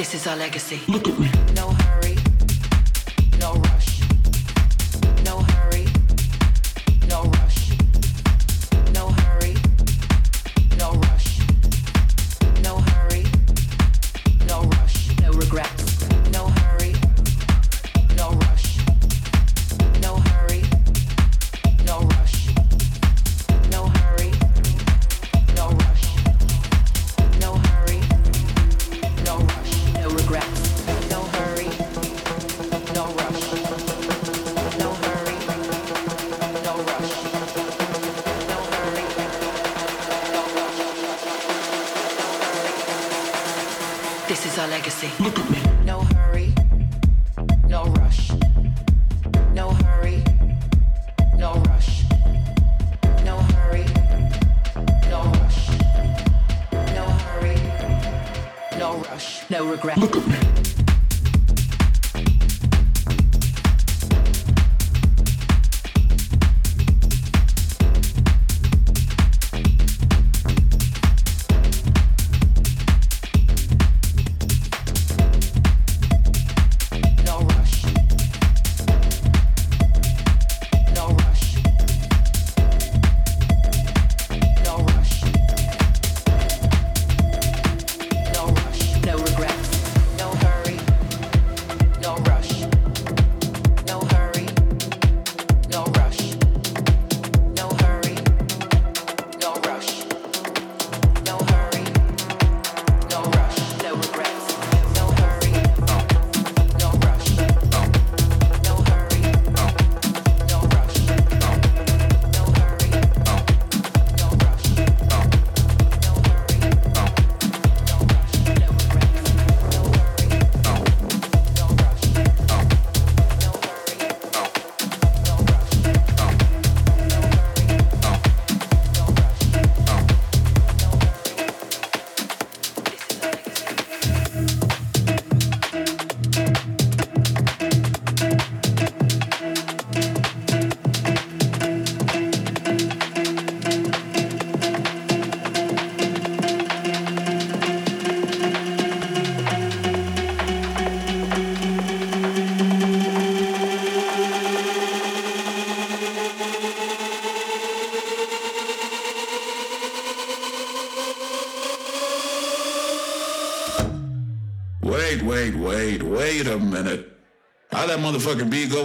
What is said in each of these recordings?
This is our legacy. Look at me. No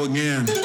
again.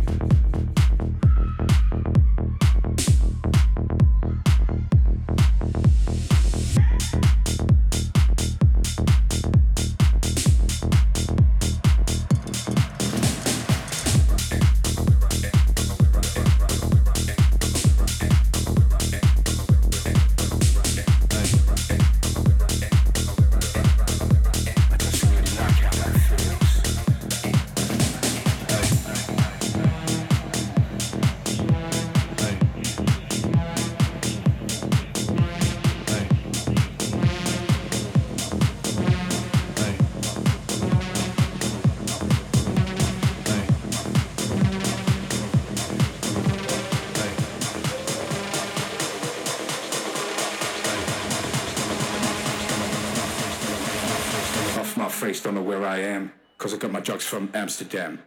from Amsterdam.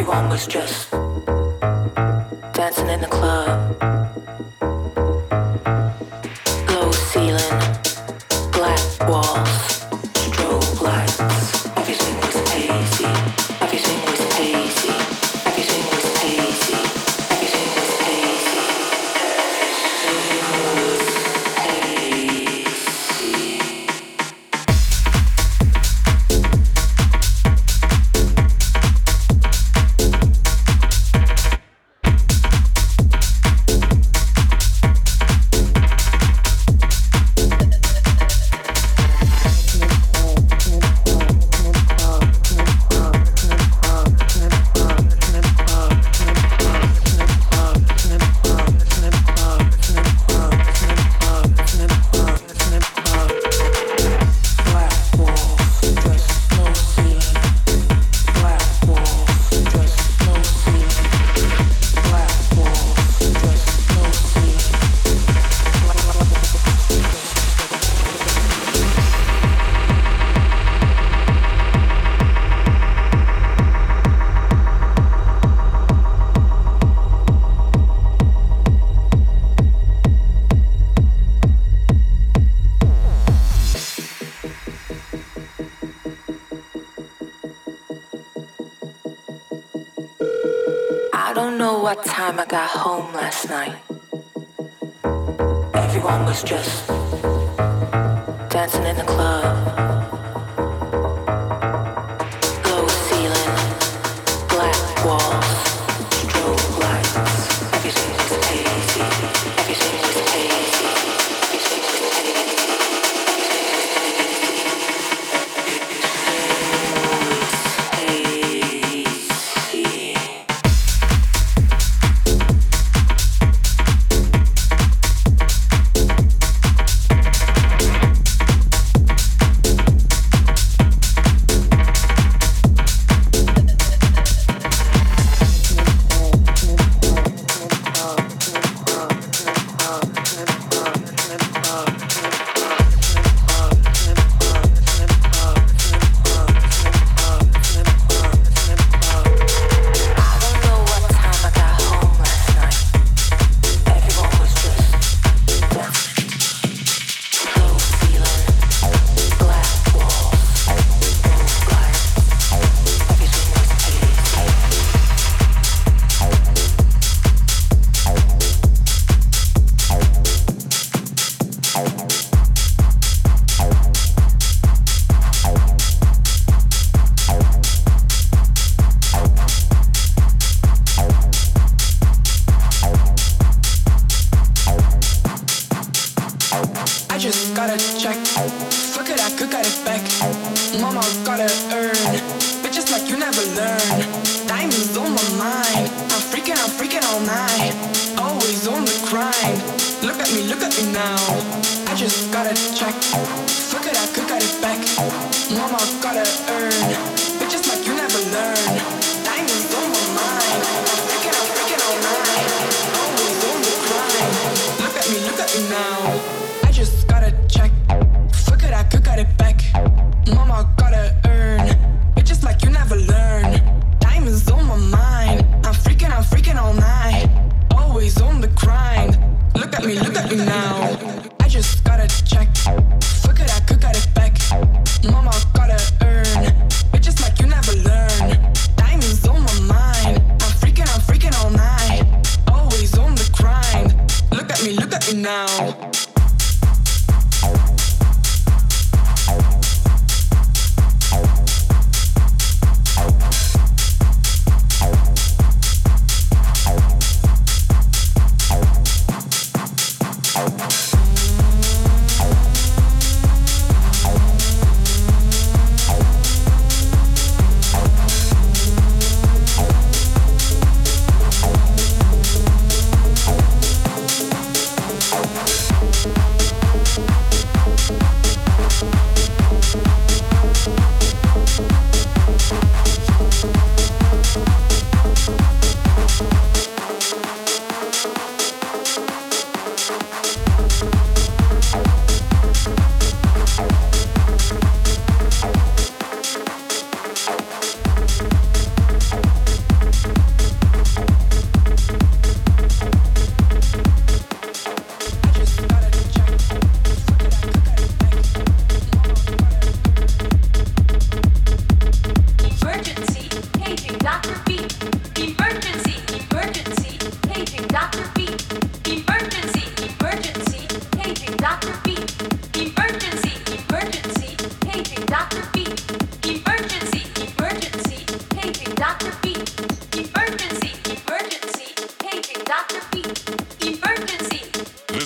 Everyone was just dancing in the club.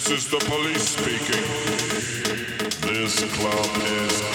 This is the police speaking. This club is